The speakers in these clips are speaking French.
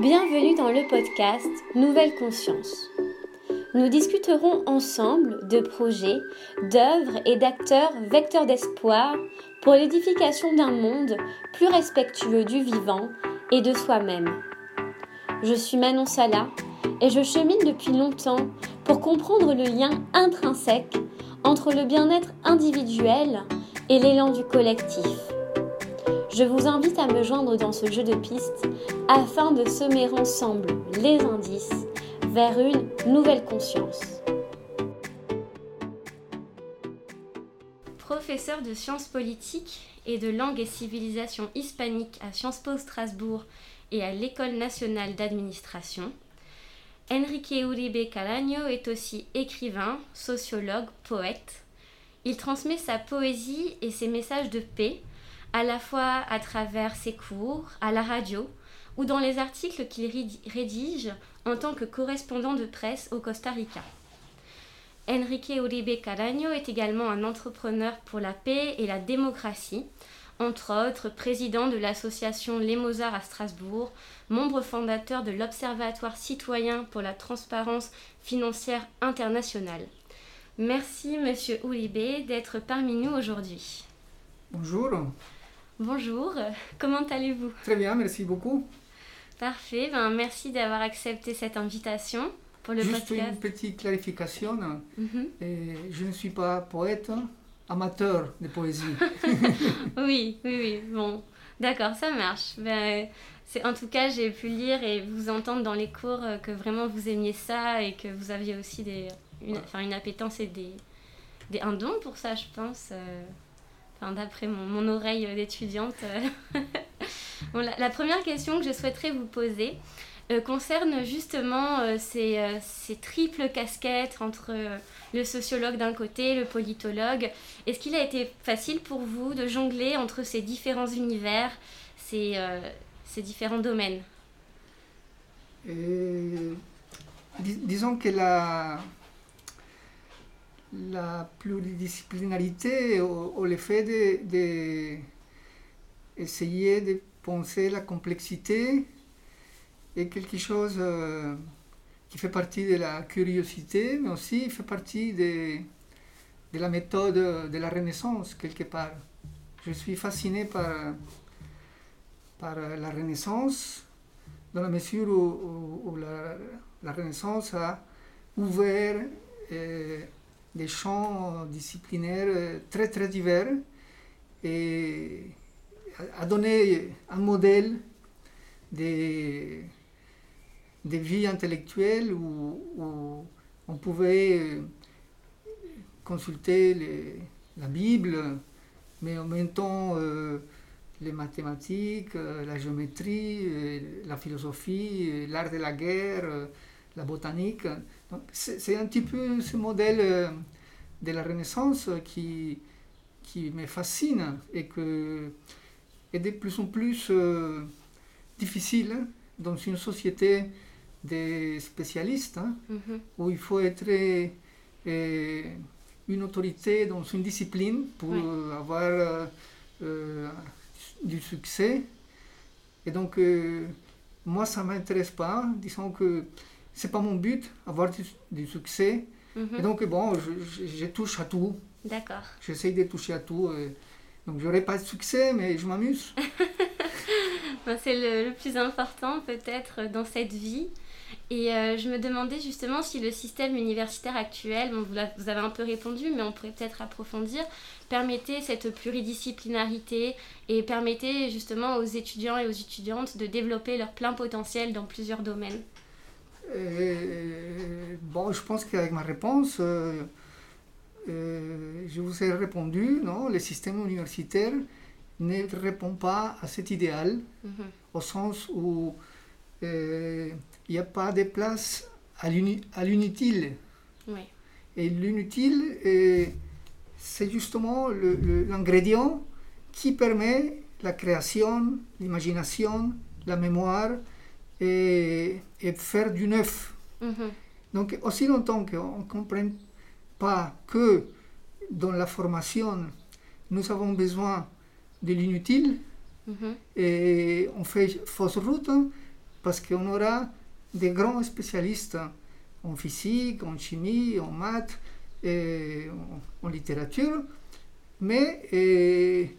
Bienvenue dans le podcast Nouvelle Conscience. Nous discuterons ensemble de projets, d'œuvres et d'acteurs vecteurs d'espoir pour l'édification d'un monde plus respectueux du vivant et de soi-même. Je suis Manon Sala et je chemine depuis longtemps pour comprendre le lien intrinsèque entre le bien-être individuel et l'élan du collectif. Je vous invite à me joindre dans ce jeu de pistes afin de semer ensemble les indices vers une nouvelle conscience. Professeur de sciences politiques et de langue et civilisation hispanique à Sciences Po Strasbourg et à l'École nationale d'administration, Enrique Uribe Calaño est aussi écrivain, sociologue, poète. Il transmet sa poésie et ses messages de paix à la fois à travers ses cours, à la radio ou dans les articles qu'il rédige en tant que correspondant de presse au Costa Rica. Enrique Uribe Caraño est également un entrepreneur pour la paix et la démocratie, entre autres président de l'association Les Mozarts à Strasbourg, membre fondateur de l'Observatoire citoyen pour la transparence financière internationale. Merci, Monsieur Uribe, d'être parmi nous aujourd'hui. Bonjour. Bonjour, comment allez-vous? Très bien, merci beaucoup. Parfait, ben, merci d'avoir accepté cette invitation pour le Juste une petite clarification. Mhm. je ne suis pas poète, amateur de poésie. oui, oui, oui, bon, d'accord, ça marche. Ben, en tout cas, j'ai pu lire et vous entendre dans les cours que vraiment vous aimiez ça et que vous aviez aussi des, une, une appétence et des, des, un don pour ça, je pense. Euh d'après mon, oreille d'étudiante. la, première question que je souhaiterais vous poser euh, concerne justement euh, euh, ces, triples casquettes entre le sociologue d'un côté, le politologue. Est-ce qu'il a été facile pour vous de jongler entre ces différents univers, ces différents domaines? Disons que la, la pluridisciplinarité ou, le fait de, essayer de penser la complexité est quelque chose euh, qui fait partie de la curiosité, mais aussi fait partie de, de la méthode de la Renaissance, quelque part. Je suis fasciné par, par la Renaissance, dans la mesure où, la, Renaissance a ouvert euh, des champs disciplinaires euh, très très divers et a donné un modèle de, de vie intellectuelle où, on pouvait euh, consulter la Bible, mais en même temps euh, les mathématiques, la géométrie, la philosophie, l'art de la guerre, la botanique. C'est un petit peu ce modèle euh, de la Renaissance qui, qui me fascine et que est de plus en plus euh, difficile dans une société de spécialistes hein, mm-hmm. où il faut être euh, une autorité dans une discipline pour avoir du succès. Et donc, moi, ça ne m'intéresse pas. Disons que c'est pas mon but, avoir du, succès. Mhm. Et donc, bon, je, touche à tout. D'accord. J'essaye de toucher à tout. Donc, euh, donc, j'aurai pas de succès, mais je m'amuse. c'est le, plus important, peut-être, dans cette vie. Et euh, je me demandais justement si le système universitaire actuel, vous, vous, avez un peu répondu, mais on pourrait peut-être approfondir, permettait cette pluridisciplinarité et permettait justement aux étudiants et aux étudiantes de développer leur plein potentiel dans plusieurs domaines. Euh, bon, je pense qu'avec ma réponse, euh, euh, je vous ai répondu, non, le système universitaire ne répond pas à cet idéal, mhm. au sens où il n'y a pas de place à l'inutile. Et l'inutile, c'est justement l'ingrédient qui permet la création, l'imagination, la mémoire, et, faire du neuf. Mhm. Donc, aussi longtemps qu'on ne comprenne pas que dans la formation, nous avons besoin de l'inutile, mhm. et on fait fausse route, parce qu'on aura des grands spécialistes en physique, en chimie, en maths et en, en littérature, mais et,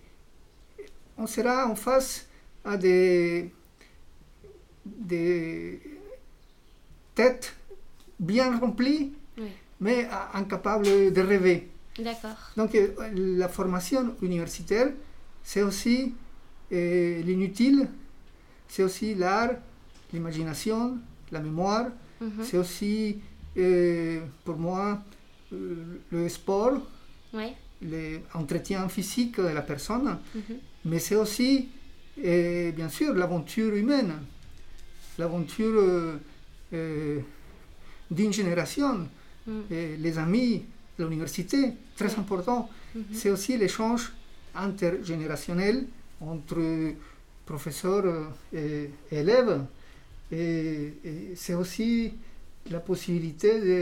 on sera en face à des, des têtes bien remplies, Oui. mais incapables de rêver. Donc euh, la formation universitaire, c'est aussi euh, l'inutile, c'est aussi l'art, l'imagination, la mémoire, Mhm. c'est aussi euh, pour moi euh, le sport, Ouais. l'entretien physique de la personne, Mhm. mais c'est aussi bien sûr l'aventure humaine, l'aventure euh, euh, d'une génération, Mm. et les amis, l'université, très important. Mhm. C'est aussi l'échange intergénérationnel entre professeurs euh, et élèves. Et, et c'est aussi la possibilité de,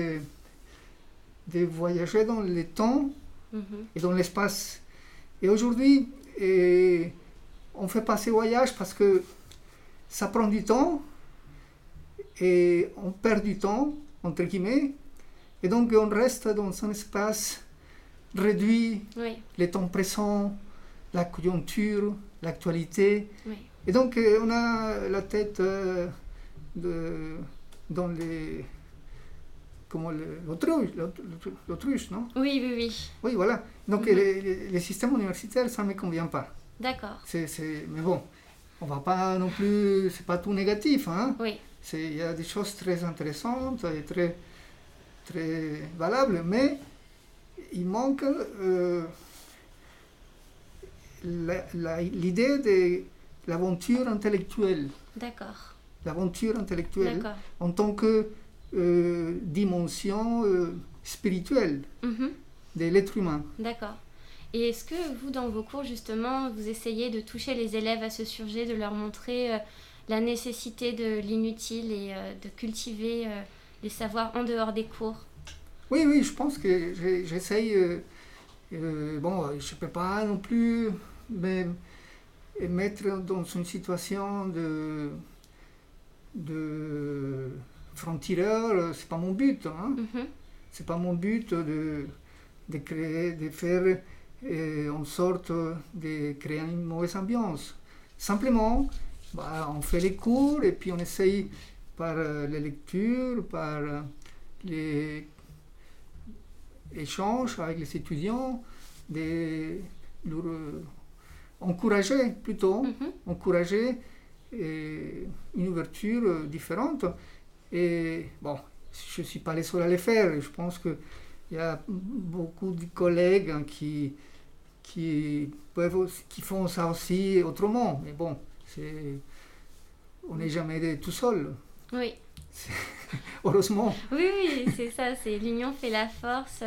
de voyager dans le temps Mhm. et dans l'espace. Et aujourd'hui, on fait pas ces voyages parce que ça prend du temps et on perd du temps, entre guillemets, et donc on reste dans un espace réduit, Oui. le temps présent, la conjoncture, l'actualité. Oui. Et donc euh, on a la tête euh, de- dans les... Comment l'autruche, non? Oui, oui, oui. oui, voilà. Donc Mhm. les, les- les systèmes universitaires, ça ne me convient pas. D'accord. Mais bon, on va pas non plus... C'est pas tout négatif. Hein? Oui. Il y a des choses très intéressantes et très, très valables, mais il manque euh, l'idée de l'aventure intellectuelle. D'accord. L'aventure intellectuelle D'accord. en tant que euh, dimension euh, spirituelle Mhm. de l'être humain. D'accord. Et est-ce que vous, dans vos cours, justement, vous essayez de toucher les élèves à ce sujet, de leur montrer euh, la nécessité de l'inutile et euh, de cultiver euh, les savoirs en dehors des cours Oui, oui, je pense que j'essaye. euh, bon, je ne peux pas non plus me me mettre dans une situation de, de franc-tireur, c'est pas mon but. Hein. Mhm. C'est pas mon but de, de créer, de faire euh, en sorte de créer une mauvaise ambiance. Simplement, bah, on fait les cours et puis on essaye par euh, les lectures, par euh, les échanges avec les étudiants, de leur euh, encourager plutôt, Mhm. encourager euh, une ouverture différente. Et bon, je ne suis pas le seul à le faire. Je pense qu'il y a beaucoup de collègues qui, qui, peuvent, aussi- qui font ça aussi autrement. Mais bon, on n'est jamais tout seul, Oui. heureusement. Oui, oui, c'est ça, c'est l'union fait la force.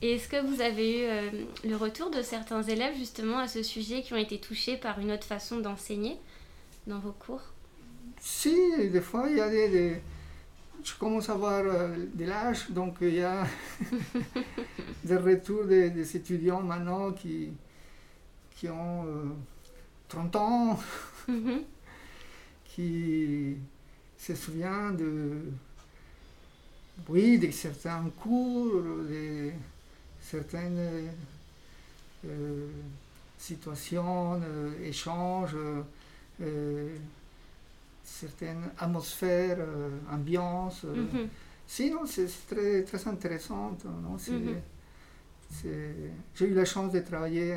Et est-ce que vous avez eu euh, le retour de certains élèves justement à ce sujet qui ont été touchés par une autre façon d'enseigner dans vos cours? Si, des fois, il y a des... des- je commence à avoir euh, de l'âge, donc il y a des retours des, des étudiants maintenant qui, qui ont euh, 30 ans, Mhm. qui se souviennent de, oui, de certains cours, de certaines euh, situations, euh, échanges, euh, certaines atmosphères, ambiances. Mhm. Si, non, c'est très, très intéressant. Non, c'est- Mhm. c'est- J'ai eu la chance de travailler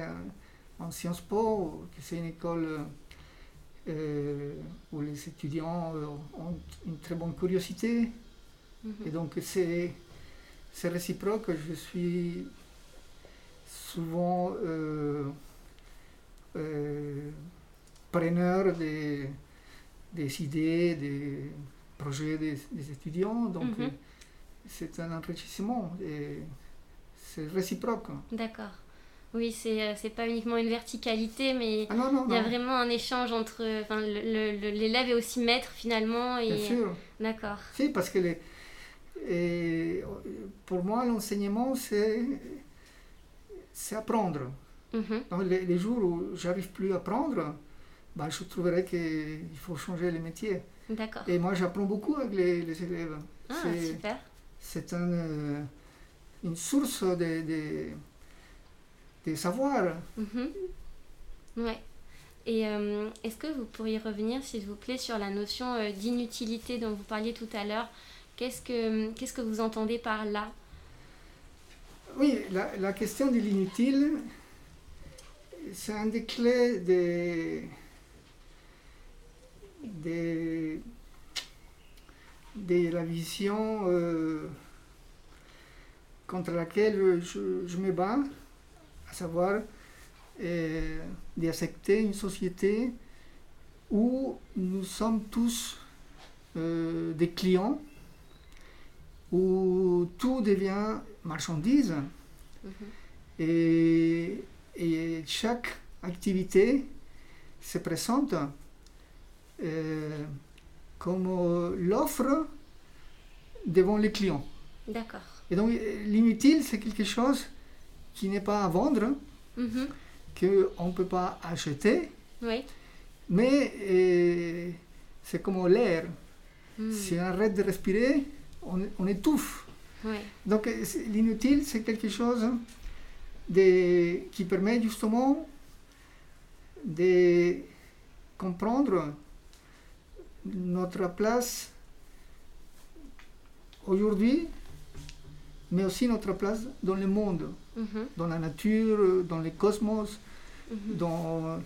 en Sciences Po, qui c'est une école où les étudiants euh, ont une très bonne curiosité. Mhm. Et donc c'est réciproque. Je suis souvent euh, euh, preneur des, des idées, des projets des, des étudiants. Donc Mhm. euh, c'est un enrichissement et c'est réciproque. D'accord. Oui, c'est euh, c'est pas uniquement une verticalité, mais Ah non, non, il y a non. vraiment un échange entre. Enfin, l'élève est aussi maître finalement. Et... Bien sûr. D'accord. Si, parce que les- et, pour moi, l'enseignement, c'est c'est apprendre. Mhm. Donc, les, les jours où j'arrive plus à apprendre, bah, je trouverais qu'il faut changer les métiers. D'accord. Et moi, j'apprends beaucoup avec les, les élèves. Ah, c'est- super. C'est un, euh, une source de, de, de savoir. Mhm. Ouais. Et euh, est-ce que vous pourriez revenir, s'il vous plaît, sur la notion euh, d'inutilité dont vous parliez tout à l'heure? Qu'est-ce que qu'est-ce que vous entendez par là? Oui, la, la question de l'inutile, c'est un des clés de la vision euh, contre laquelle je, je me bats, à savoir euh, d'accepter une société où nous sommes tous euh, des clients, où tout devient marchandise Mhm. et, et chaque activité se présente euh, comme l'offre devant les clients. D'accord. Et donc l'inutile, c'est quelque chose qui n'est pas à vendre, Mhm. qu'on ne peut pas acheter, Oui. mais euh, c'est comme l'air. Mm. Si on arrête de respirer, on, on étouffe. Donc euh, l'inutile, c'est quelque chose de, qui permet justement de comprendre notre place aujourd'hui, mais aussi notre place dans le monde, Mhm. dans la nature, dans le cosmos. Mhm. Dans,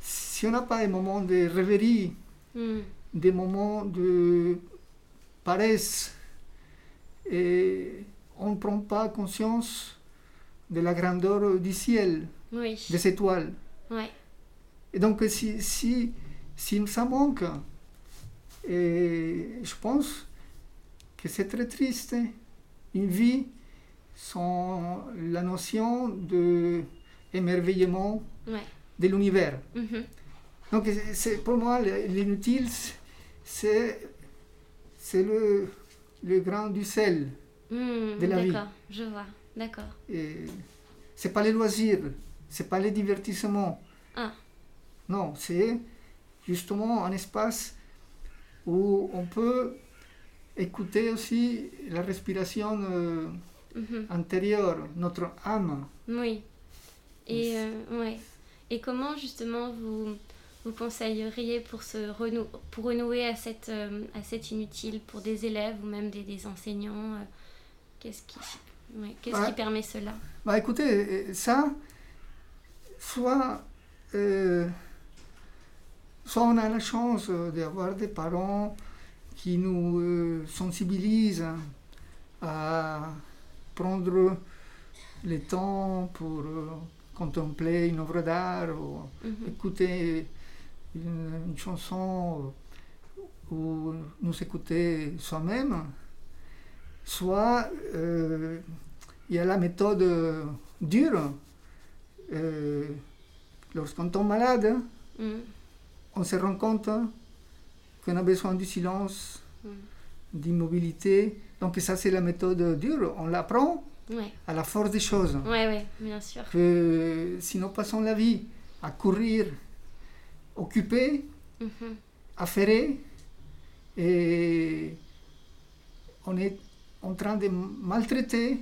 si on n'a pas des moments de rêverie, Mm. des moments de paresse et on ne prend pas conscience de la grandeur du ciel, Oui. des étoiles. Ouais. Et donc si, si, si ça manque, et je pense que c'est très triste, une vie sans la notion de émerveillement Ouais. de l'univers. Mhm. Donc c'est- pour moi le- l'inutile, c'est c'est le, le grain du sel. Mm, De la vie. D'accord. Je vois. D'accord. C'est pas les loisirs, c'est pas les divertissements. Ah. Non, c'est justement un espace où on peut écouter aussi la respiration euh, Intérieure, notre âme. Oui. Et, euh, ouais. Et comment justement vous, vous conseilleriez pour, se renou pour renouer à cette, euh, à cette inutile pour des élèves ou même des, des enseignants euh, Qu'est-ce qui, ouais, qu'est-ce Ouais. qui permet cela? Bah écoutez, euh, ça, soit, euh, soit on a la chance d'avoir des parents qui nous sensibilisent à prendre le temps pour euh, contempler une œuvre d'art ou Mhm. écouter une, une chanson ou nous écouter soi-même, soit euh, il y a la méthode euh, dure. Euh, Lorsqu'on tombe malade, Mm. on se rend compte qu'on a besoin du silence, Mm. d'immobilité. Donc ça c'est la méthode dure, on l'apprend Ouais. à la force des choses. ouais, ouais, bien sûr. Que si nous passons la vie à courir, occupés, Mhm. affairés, et on est en train de maltraiter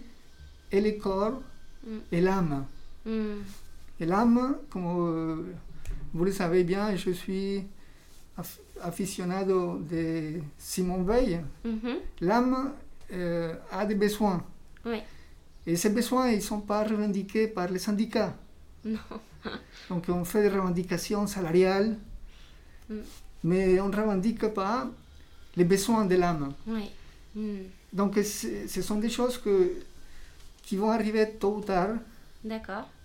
et le corps Mm. et l'âme. Mm. Et l'âme, comme euh, vous le savez bien, je suis aficionado de Simon Veil. Mhm. L'âme euh, a des besoins. Ouais. Et ces besoins, ils ne sont pas revendiqués par les syndicats. Non. Donc on fait des revendications salariales, Mm. mais on ne revendique pas les besoins de l'âme. Mm. Donc ce sont des choses que, qui vont arriver tôt ou tard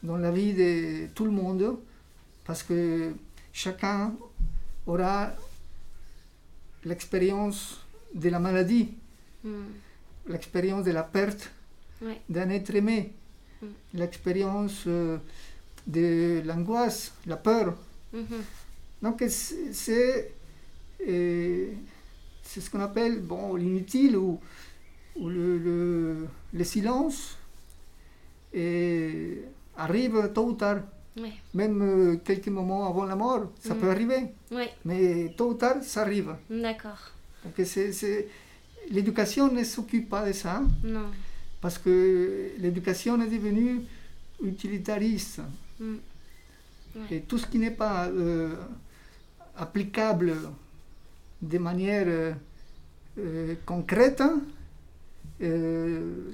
dans la vie de tout le monde, parce que chacun aura l'expérience de la maladie, Mm. L'expérience de la perte Ouais. d'un être aimé, Mm. l'expérience euh, de l'angoisse, la peur. Mhm. Donc c'est c'est, euh, c'est ce qu'on appelle bon, l'inutile ou, ou le, le- le silence et arrive tôt ou tard. Ouais. Même euh, quelques moments avant la mort, ça Mm. peut arriver. Ouais, Mais tôt ou tard, ça arrive. d'accord. Donc c'est- l'éducation ne s'occupe pas de ça, Non. parce que l'éducation est devenue utilitariste. Mm. Ouais. Et tout ce qui n'est pas euh, applicable de manière euh, euh, concrète euh,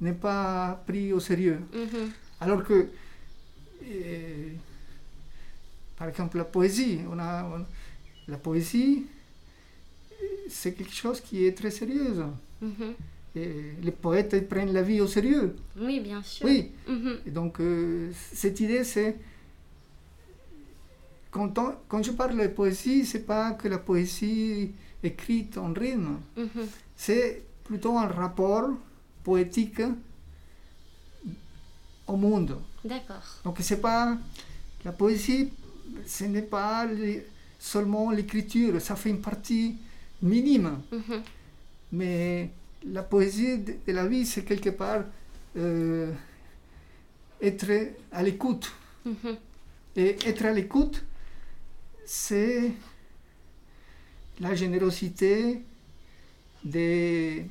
n'est pas pris au sérieux. Mhm. Alors que, par exemple, la poésie, on a, on- la poésie, c'est quelque chose qui est très sérieux. Mhm. Et les poètes ils prennent la vie au sérieux. Oui, bien sûr. Oui. Mhm. Et donc, euh, cette idée, c'est. Quand, on- quand je parle de poésie, c'est pas que la poésie écrite en rythme, Mhm. c'est plutôt un rapport poétique au monde. D'accord. Donc, c'est pas. La poésie, ce n'est pas les- seulement l'écriture, ça fait une partie minime. Mhm. Mais la poésie de, la vie, c'est quelque part euh, être à l'écoute. Mhm. Et être à l'écoute, c'est la générosité de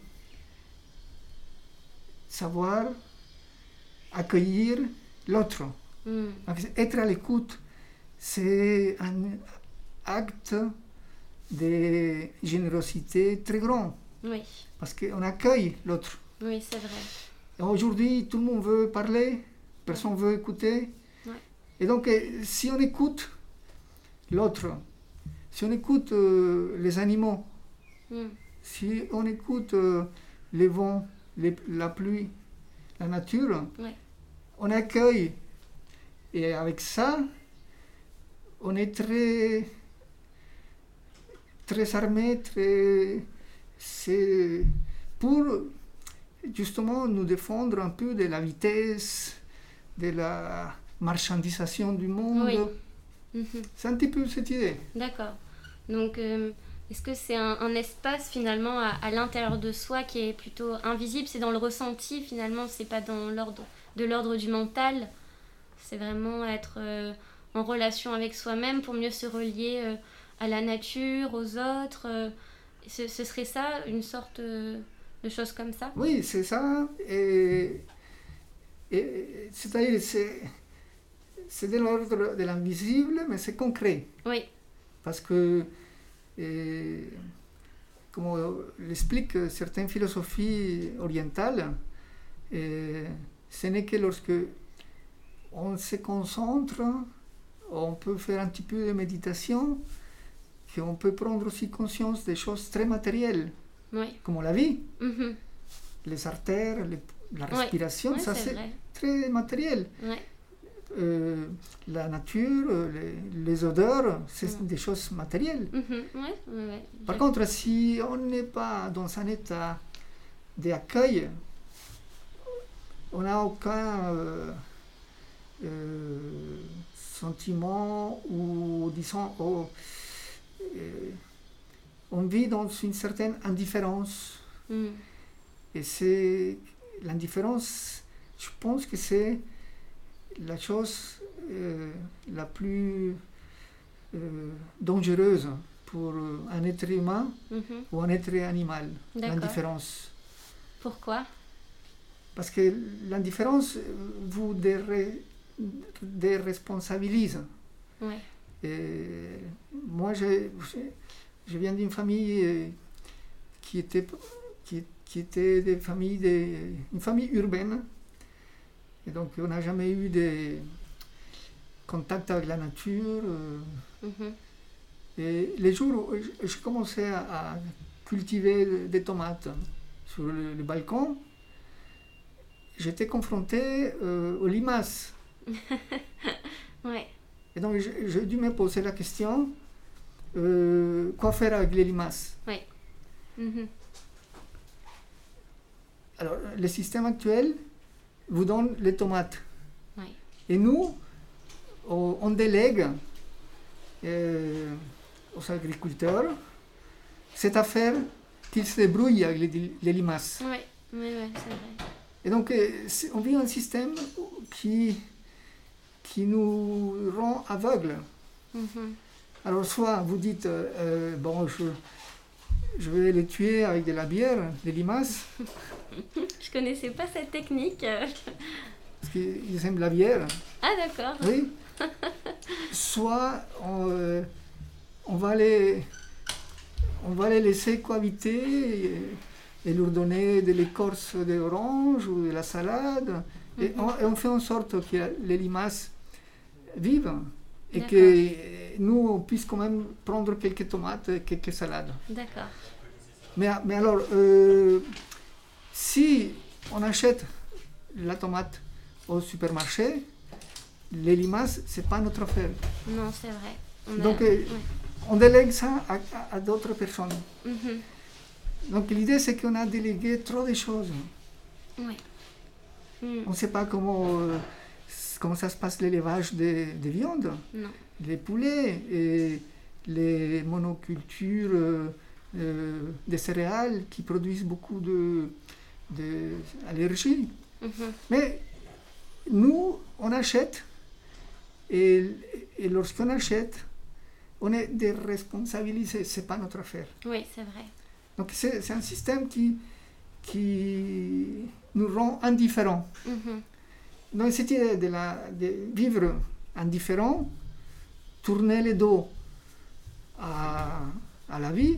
savoir accueillir l'autre. Mm. Donc, Être à l'écoute, c'est un acte de générosité très grand, Oui, parce qu'on accueille l'autre. oui, c'est vrai. Aujourd'hui, tout le monde veut parler, personne veut écouter. Ouais. Et donc, euh, si on écoute l'autre, si on écoute euh, les animaux, Mm. si on écoute euh, les vents, les- la pluie, la nature, Ouais. on accueille. Et avec ça, on est très, très armé, très, c'est pour justement nous défendre un peu de la vitesse, de la marchandisation du monde. Oui. Mhm. C'est un petit peu cette idée. D'accord. Donc, euh, est-ce que c'est un, un espace finalement à, à l'intérieur de soi qui est plutôt invisible? C'est dans le ressenti finalement, c'est pas dans l'ordre de l'ordre du mental? C'est vraiment être euh, en relation avec soi-même pour mieux se relier euh, à la nature, aux autres. euh. ce, ce serait ça, une sorte euh, de chose comme ça? Oui, c'est ça. Et, et- c'est-à-dire, c'est, c'est de l'ordre de l'invisible, mais c'est concret. Oui. Parce que, comme l'expliquent certaines philosophies orientales, ce n'est que lorsque on se concentre, on peut faire un petit peu de méditation, qu'on peut prendre aussi conscience des choses très matérielles, Oui. comme la vie, Mhm. les artères, les- la respiration, ça c'est très matériel. Euh, la nature, les, les odeurs, c'est des choses matérielles. Mhm. Ouais. Par contre, si on n'est pas dans un état d'accueil, on n'a aucun euh, euh, sentiment ou, disons, oh, euh, on vit dans une certaine indifférence. Mm. Et c'est l'indifférence, je pense que c'est la chose euh, la plus euh, dangereuse pour un être humain Mhm. ou un être animal, l'indifférence. Pourquoi Parce que l'indifférence vous déresponsabilise. Et moi, je, je- je viens d'une famille euh, qui était, qui, qui était des familles une famille urbaine. Et donc, on n'a jamais eu de contact avec la nature. euh, Mhm. Et les jours où je- commençais à, à cultiver des tomates sur le, le balcon, j'étais confronté euh, aux limaces. Ouais. Et donc, je- j'ai dû me poser la question euh, quoi faire avec les limaces? Mhm. Alors, le système actuel vous donne les tomates. Ouais. Et nous, on, on délègue euh, aux agriculteurs cette affaire qu'ils se débrouillent avec les, les limaces. Ouais. Ouais, ouais, c'est vrai. Et donc, euh, on vit un système qui, qui nous rend aveugles. Mhm. Alors soit vous dites, euh, euh, bon, je, je vais les tuer avec de la bière, des limaces, Je connaissais pas cette technique. parce qu'ils aiment la bière, Ah d'accord. oui. Soit on, euh, on va les, on va les laisser cohabiter et, et leur donner de l'écorce d'orange ou de la salade. Et, Mhm. on, et on fait en sorte que les limaces vivent et que nous, on puisse quand même prendre quelques tomates et quelques salades. D'accord. Mais, mais alors, euh, si on achète la tomate au supermarché, les limaces, c'est pas notre affaire. Non, c'est vrai. On a- Donc, euh, ouais. On délègue ça à, à- à d'autres personnes. Mhm. Donc l'idée, c'est qu'on a délégué trop de choses. Ouais. Mm. On ne sait pas comment, euh, comment ça se passe l'élevage des, des viandes, Non. les poulets, et les monocultures euh, euh, des céréales qui produisent beaucoup de- d'allergies. Mhm. Mais nous, on achète, et, et lorsqu'on achète, on est déresponsabilisé, ce n'est pas notre affaire. Oui, c'est vrai. Donc c'est c'est un système qui, qui nous rend indifférents. Mhm. Donc cette idée de, la, de vivre indifférent, tourner le dos à, à la vie,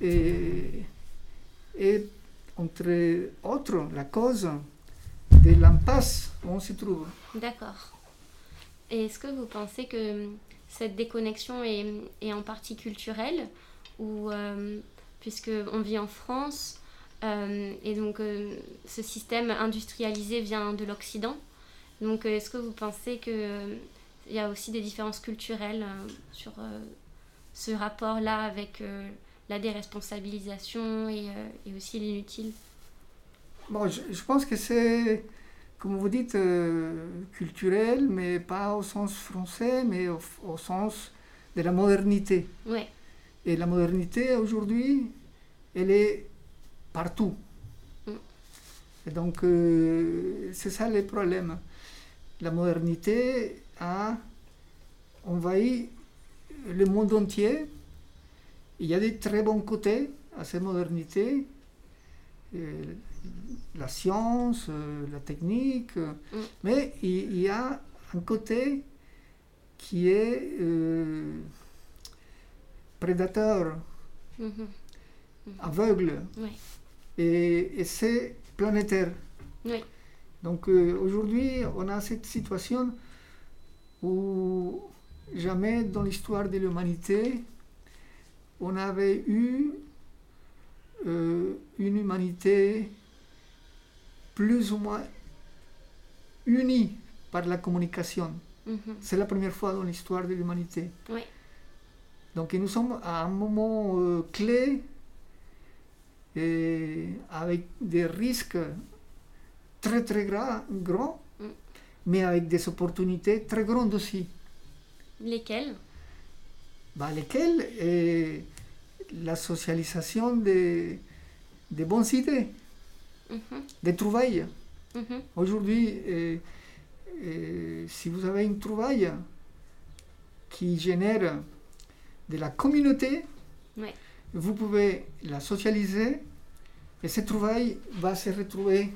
et, et entre autres la cause de l'impasse où on se trouve. D'accord. Et est-ce que vous pensez que cette déconnexion est, est en partie culturelle ou euh, puisque on vit en France et donc euh, ce système industrialisé vient de l'Occident. Donc euh, est-ce que vous pensez que euh, il y a aussi des différences culturelles euh, sur euh, ce rapport-là avec euh, la déresponsabilisation et, euh, et aussi l'inutile? Bon, je, je pense que c'est, comme vous dites, euh, culturel, mais pas au sens français, mais au, au sens de la modernité. Ouais. Et la modernité aujourd'hui, elle est partout. Mm. Et donc, euh, c'est ça le problème. La modernité a envahi le monde entier. Il y a des très bons côtés à cette modernité. Euh, la science, euh, la technique, Mm. mais il, il y a un côté qui est prédateur, Mhm. aveugle, Ouais. Et, et c'est planétaire. Oui. Donc euh, aujourd'hui, on a cette situation où jamais dans l'histoire de l'humanité, on avait eu euh, une humanité plus ou moins unie par la communication. Mhm. C'est la première fois dans l'histoire de l'humanité. Oui. Donc nous sommes à un moment euh, clé et avec des risques très très gra- grands, Mm. mais avec des opportunités très grandes aussi. Lesquels Bah, lesquelles? Est la socialisation des, des bonnes idées, Mhm. des trouvailles. Mhm. Aujourd'hui, euh, si vous avez une trouvaille qui génère de la communauté, Ouais. Vous pouvez la socialiser et cette trouvaille va se retrouver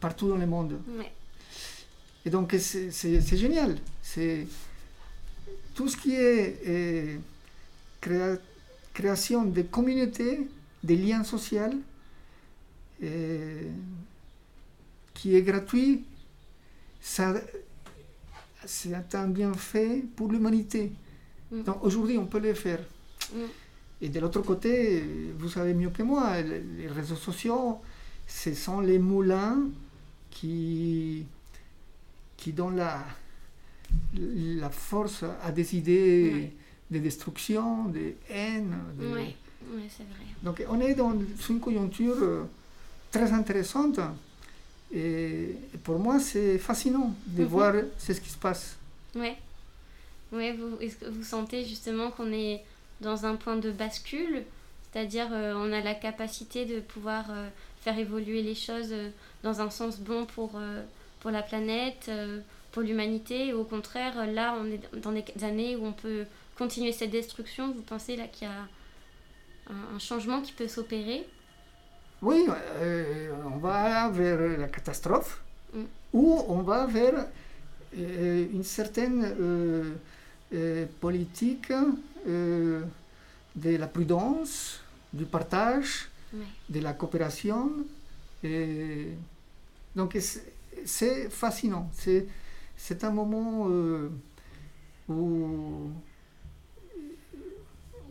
partout dans le monde. Et donc c'est génial. C'est tout ce qui est euh, créa- création de communautés, des liens sociaux, euh, qui est gratuit, ça c'est un bienfait pour l'humanité. Mm. Donc aujourd'hui on peut le faire. Mm. Et de l'autre côté, vous savez mieux que moi, les réseaux sociaux, ce sont les moulins qui, qui donnent la, la force à des idées de destruction, de haine. de- Ouais. Ouais, c'est vrai. Donc on est dans une conjoncture euh, très intéressante. Et pour moi, c'est fascinant de Mhm. voir ce qui se passe. Ouais. Ouais, vous, est-ce que vous sentez justement qu'on est dans un point de bascule C'est-à-dire, euh, on a la capacité de pouvoir euh, faire évoluer les choses euh, dans un sens bon pour, euh, pour la planète, pour l'humanité. Ou au contraire, là, on est dans des années où on peut continuer cette destruction. Vous pensez là qu'il y a un, changement qui peut s'opérer? Oui, on va vers la catastrophe mm. ou on va vers une certaine euh, de la prudence, du partage, de la coopération. Et donc c'est fascinant. C'est un moment où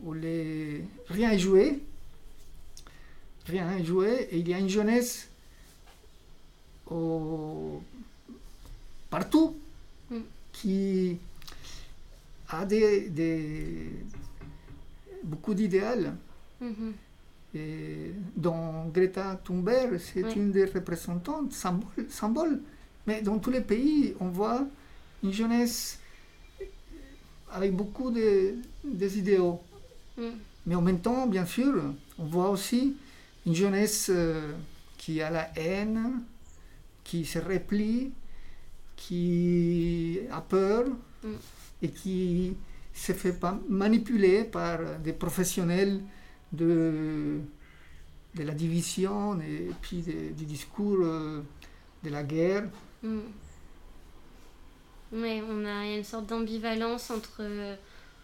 où les... rien n'est joué, rien n'est joué, et il y a une jeunesse partout mm. qui a des, beaucoup d'idéal. Mm-hmm. Et dont Greta Thunberg, c'est une des représentantes, symbole, symbole. Mais dans tous les pays, on voit une jeunesse avec beaucoup de, des idéaux. Mm. Mais en même temps, bien sûr, on voit aussi une jeunesse euh, qui a la haine, qui se replie, qui a peur mm. Et qui se fait pas manipuler par des professionnels de, de la division et puis du discours euh, de la guerre. Mm. Oui, on a, une sorte d'ambivalence entre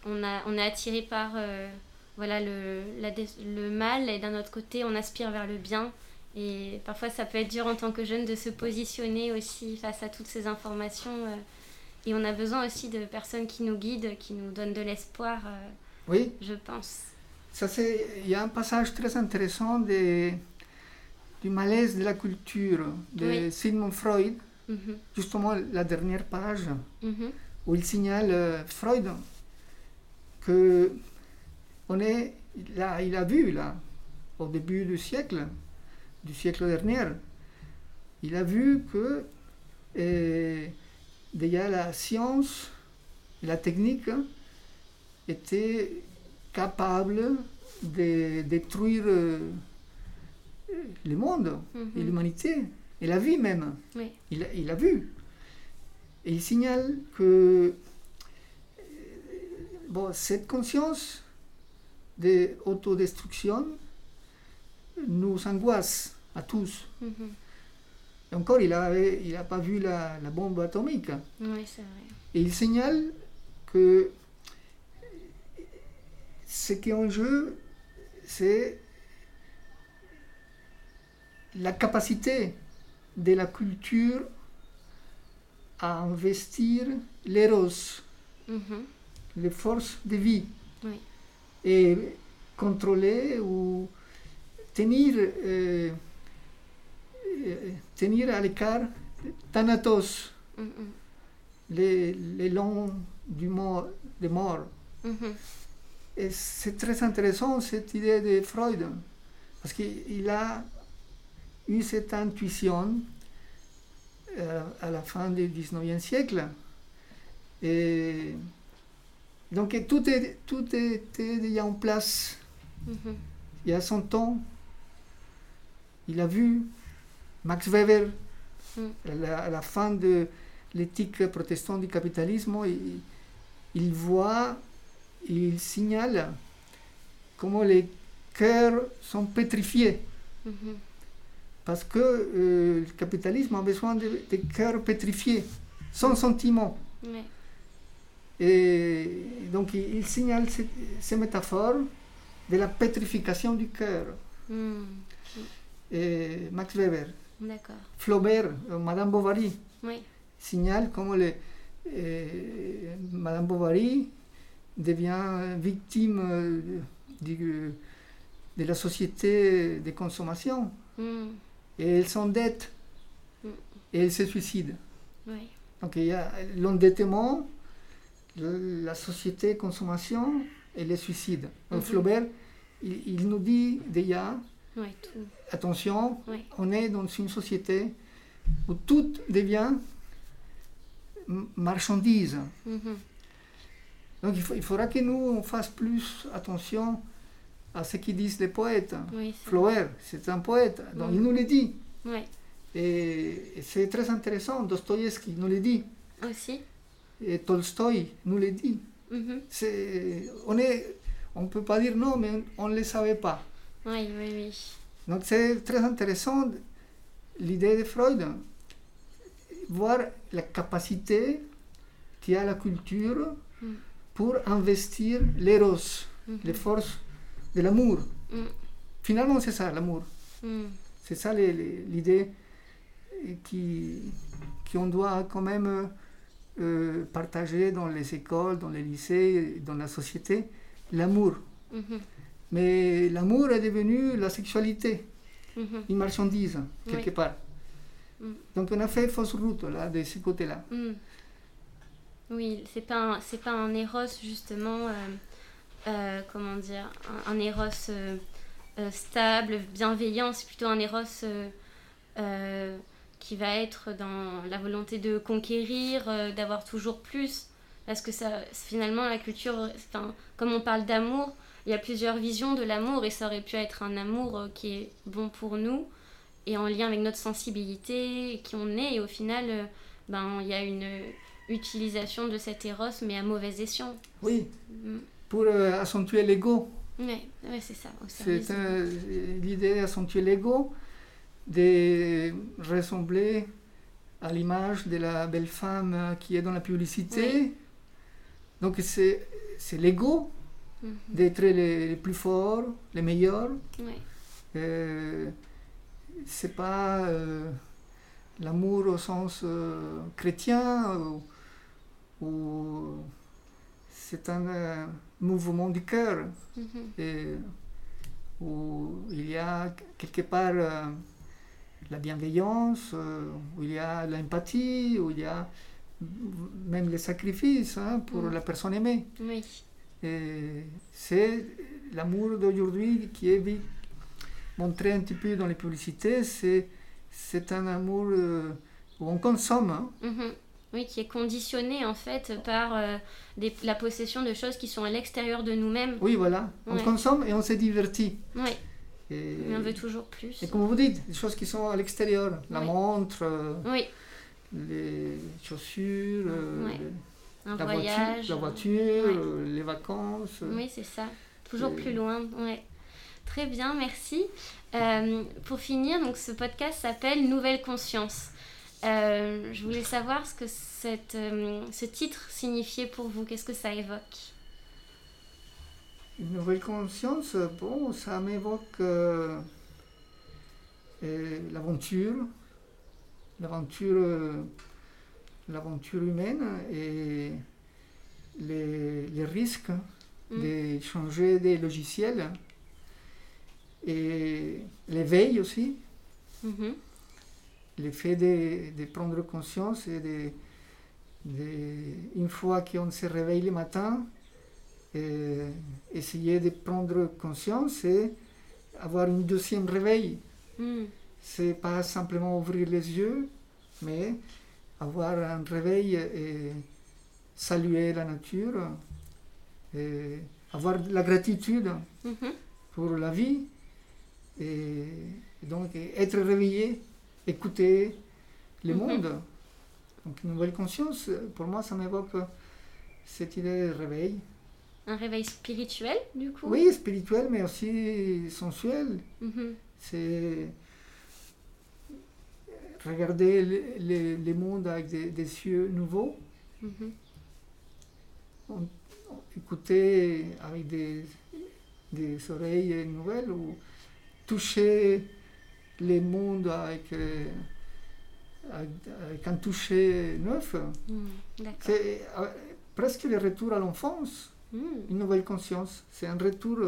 on, a, on est attiré par euh, voilà, le, le mal et d'un autre côté on aspire vers le bien. Et parfois ça peut être dur en tant que jeune de se positionner aussi face à toutes ces informations. Euh, et on a besoin aussi de personnes qui nous guident, qui nous donnent de l'espoir, euh, oui. je pense. Ça, c'est, il y a un passage très intéressant du malaise de la culture de Sigmund Freud, mhm. justement la dernière page, mhm. où il signale Freud que on est, là, il a vu, là, au début du siècle, du siècle dernier, il a vu que eh, déjà la science et la technique étaient capables de détruire euh, le monde et mhm. l'humanité et la vie même. Il, il, a vu. Et il signale que cette conscience d'autodestruction nous angoisse à tous. Mhm. Encore, il n'a il a pas vu la, bombe atomique. Et il signale que ce qui est en jeu, c'est la capacité de la culture à investir l'éros. Mhm les forces de vie et contrôler ou tenir, euh, tenir à l'écart Thanatos, mm, mm. les, les longs du mort, des morts. Mm-hmm. Et c'est très intéressant cette idée de Freud, parce qu'il a eu cette intuition euh, à la fin du 19e siècle. Et donc tout, est, tout était déjà en place. Mhm. Il y a son temps, il a vu Max Weber à, la, fin de l'éthique protestante du capitalisme, il, il voit, il signale comment les cœurs sont pétrifiés. Mhm. Parce que euh, le capitalisme a besoin de, cœurs pétrifiés, sans sentiment. Et donc il, signale ces, métaphores de la pétrification du cœur. Hmm. Et Max Weber. Flaubert, euh, Madame Bovary, signale comment les, euh, Madame Bovary devient victime euh, de, la société de consommation. Hmm. Et elle s'endette. Hmm. Et elle se suicide. Donc il y a l'endettement la société consommation et les suicides. Mhm. Flaubert, il, nous dit déjà, attention, on est dans une société où tout devient marchandise. Mhm. Donc il, faudra que nous on fasse plus attention à ce qu'ils disent les poètes. Flaubert, c'est un poète, donc il mhm. nous le dit. Et, c'est très intéressant, Dostoïevski nous le dit. Aussi. Et Tolstoï nous l'a dit. Mhm. C'est, on on peut pas dire non, mais on ne le savait pas. Oui, oui, oui. Donc c'est très intéressant l'idée de Freud, voir la capacité qu'a la culture Mm. pour investir l'éros, Mhm. les forces de l'amour. Mm. Finalement, c'est ça, l'amour. Mm. C'est ça l'idée qui, qu'on doit quand même euh, partager dans les écoles, dans les lycées, dans la société, l'amour. Mhm. Mais l'amour est devenu la sexualité, Mhm. une marchandise, quelque Oui. part. Mm. Donc on a fait fausse route là, de ce côté-là. Mm. Oui, c'est pas un, pas un éros justement, euh, euh, comment dire, un, un éros euh, stable, bienveillant. C'est plutôt un éros qui va être dans la volonté de conquérir, d'avoir toujours plus. Parce que ça, finalement, la culture, comme on parle d'amour, il y a plusieurs visions de l'amour et ça aurait pu être un amour euh, qui est bon pour nous et en lien avec notre sensibilité, qui on est. Et au final, euh, ben, il y a une utilisation de cet éros, mais à mauvais escient. Oui, Mm. pour euh, accentuer l'ego. Ouais, c'est ça. C'est euh, l'idée d'accentuer l'ego, de ressembler à l'image de la belle femme qui est dans la publicité. Donc c'est c'est Mhm. d'être les, les plus forts, les meilleurs. Ouais. Euh, c'est pas euh, l'amour au sens euh, chrétien ou, ou c'est un euh, mouvement du cœur Mhm. où il y a quelque part la bienveillance, où il y a l'empathie, où il y a même le sacrifice hein, pour Mm. la personne aimée. Oui. Et c'est l'amour d'aujourd'hui qui est montré un petit peu dans les publicités, c'est, c'est un amour euh, où on consomme. hein. Mhm. Oui, qui est conditionné en fait par euh, des- la possession de choses qui sont à l'extérieur de nous-mêmes. Oui, voilà, on consomme et on se divertit. Oui, Et, mais on veut toujours plus. et comme vous dites, des choses qui sont à l'extérieur, la Oui. montre, euh, Oui, les chaussures, euh, Ouais. Un la voyage. voiture, la voiture Ouais. euh, les vacances. euh. Oui, c'est ça. Toujours Et- plus loin. Ouais. Très bien, merci. Euh, pour finir, donc ce podcast s'appelle Nouvelle conscience. Euh, je voulais savoir ce que cette, euh, ce titre signifiait pour vous. Qu'est-ce que ça évoque? Une nouvelle conscience, bon, ça m'évoque euh, euh, l'aventure, l'aventure, euh, l'aventure humaine et les, les risques Mm. de changer des logiciels et l'éveil aussi, Mhm. le fait de, de prendre conscience et de, de- une fois qu'on se réveille le matin, euh, essayer de prendre conscience et avoir une deuxième réveil. Mm. C'est pas simplement ouvrir les yeux, mais avoir un réveil et saluer la nature, et avoir la gratitude Mhm. pour la vie et, et donc être réveillé, écouter le Mhm. monde. Donc une nouvelle conscience, pour moi, ça m'évoque cette idée de réveil. Un réveil spirituel, du coup? Oui, spirituel, mais aussi sensuel. Mhm. C'est regarder le, le- le monde avec des, des yeux nouveaux, Mhm. écouter avec des, des oreilles nouvelles ou toucher le monde avec, euh, avec, avec un toucher neuf. Mm. D'accord. C'est euh, presque le retour à l'enfance, Mm. une nouvelle conscience. C'est un retour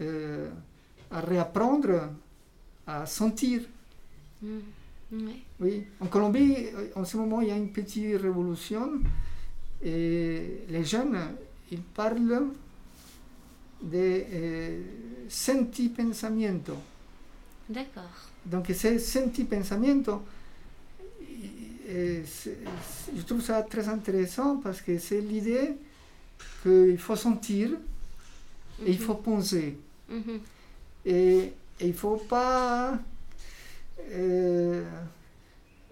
euh, à réapprendre à sentir. Mm. Oui, en Colombie, euh, en ce moment, il y a une petite révolution et les jeunes, ils parlent de euh, sentipensamiento. D'accord. Donc, ce sentipensamiento, euh, c'est- c'est- je trouve ça très intéressant parce que c'est l'idée qu'il faut sentir et il Mhm. faut penser. Mhm. Et, et il ne faut pas euh,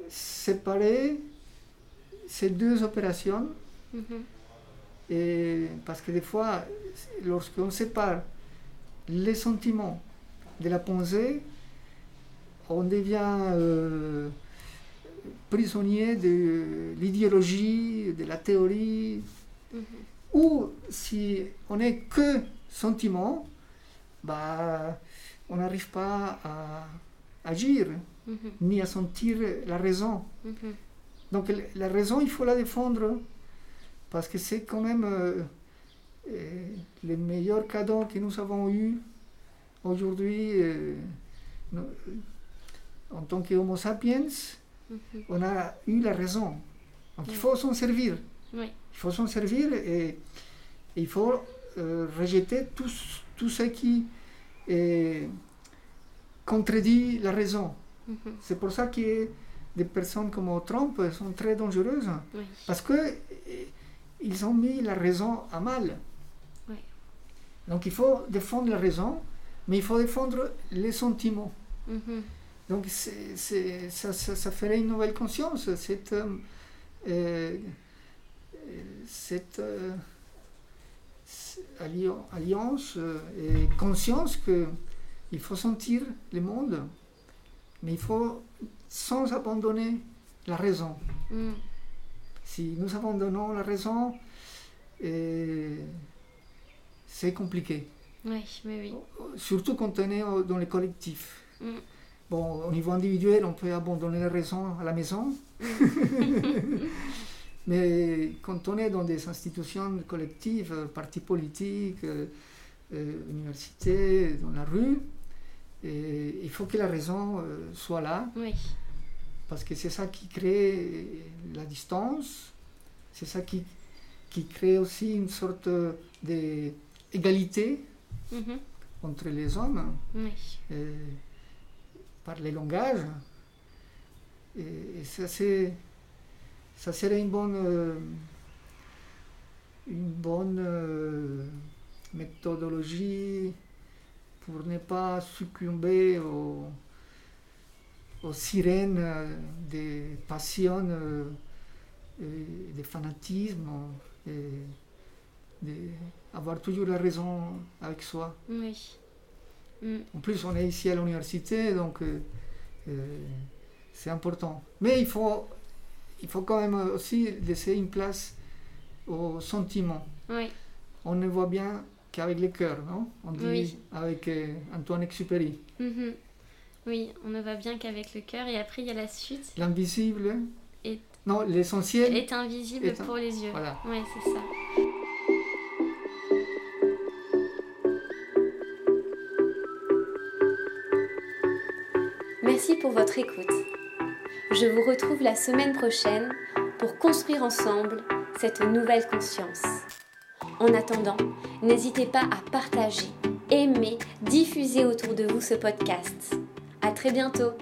séparer ces deux opérations, et parce que des fois, lorsqu'on sépare les sentiments de la pensée, on devient euh, prisonnier de l'idéologie, de la théorie, ou si on n'est que sentiment, bah, on n'arrive pas à agir, ni à sentir la raison. Donc la raison, il faut la défendre, parce que c'est quand même euh, euh, le meilleur cadeau que nous avons eu aujourd'hui euh, en tant qu'Homo sapiens. On a eu la raison. Donc il faut s'en servir. Oui. Il faut s'en servir et, et il faut rejeter tout, ce- tout ce qui euh, contredit la raison. Mhm. C'est pour ça que des personnes comme Trump sont très dangereuses. Oui. Parce que eh, ils ont mis la raison à mal. Oui. Donc il faut défendre la raison, mais il faut défendre les sentiments. Mhm. Donc ça, ça, ça ferait une nouvelle conscience, cette, euh, euh, cette euh, alliance et conscience que il faut sentir le monde, mais il faut sans abandonner la raison. Mhm. Si nous abandonnons la raison, euh, c'est compliqué. Oui, oui, oui. Surtout quand on est dans les collectifs. Mm. Bon, au niveau individuel, on peut abandonner la raison à la maison. Mais quand on est dans des institutions collectives, euh, partis politiques, euh, universités, dans la rue, et il faut que la raison euh, soit là, Oui. parce que c'est ça qui crée la distance, c'est ça qui, qui crée aussi une sorte d'égalité Mhm. entre les hommes Oui. euh, par les langages. Et, et ça, c'est, ça serait une bonne, euh, une bonne méthodologie pour ne pas succomber aux, aux sirènes euh, des passions, euh, des fanatismes, et de- avoir toujours la raison avec soi. Oui. Mm. En plus, on est ici à l'université, donc euh, euh, c'est important. Mais il faut, il faut quand même aussi laisser une place aux sentiments. Oui. On ne voit bien qu'avec le cœur, non? On dit Oui. avec euh, Antoine Exupéry. Mhm. Oui, on ne va bien qu'avec le cœur. Et après, il y a la suite. L'invisible, Est- non, l'essentiel, Est invisible Est un- pour les yeux. voilà. Oui, c'est ça. Merci pour votre écoute. Je vous retrouve la semaine prochaine pour construire ensemble cette nouvelle conscience. En attendant, n'hésitez pas à partager, aimer, diffuser autour de vous ce podcast. À très bientôt.